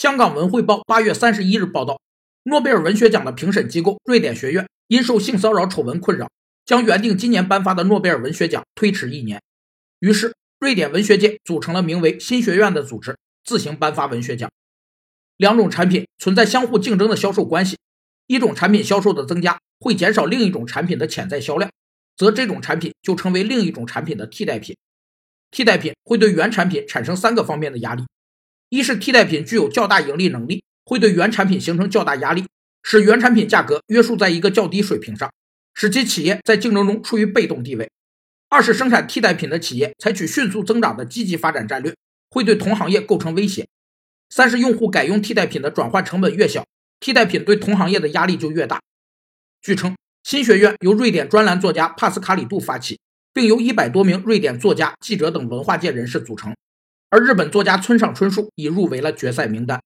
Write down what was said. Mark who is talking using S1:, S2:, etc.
S1: 香港文汇报八月三十一日报道，诺贝尔文学奖的评审机构瑞典学院因受性骚扰丑闻困扰，将原定今年颁发的诺贝尔文学奖推迟一年。于是，瑞典文学界组成了名为“新学院”的组织，自行颁发文学奖。两种产品存在相互竞争的销售关系，一种产品销售的增加会减少另一种产品的潜在销量，则这种产品就成为另一种产品的替代品。替代品会对原产品产生三个方面的压力：一是替代品具有较大盈利能力，会对原产品形成较大压力，使原产品价格约束在一个较低水平上，使其企业在竞争中处于被动地位；二是生产替代品的企业采取迅速增长的积极发展战略，会对同行业构成威胁。三是用户改用替代品的转换成本越小，替代品对同行业的压力就越大。据称，新学院由瑞典专栏作家帕斯卡里杜发起，并由一百多名瑞典作家、记者等文化界人士组成，而日本作家村上春树已入围了决赛名单。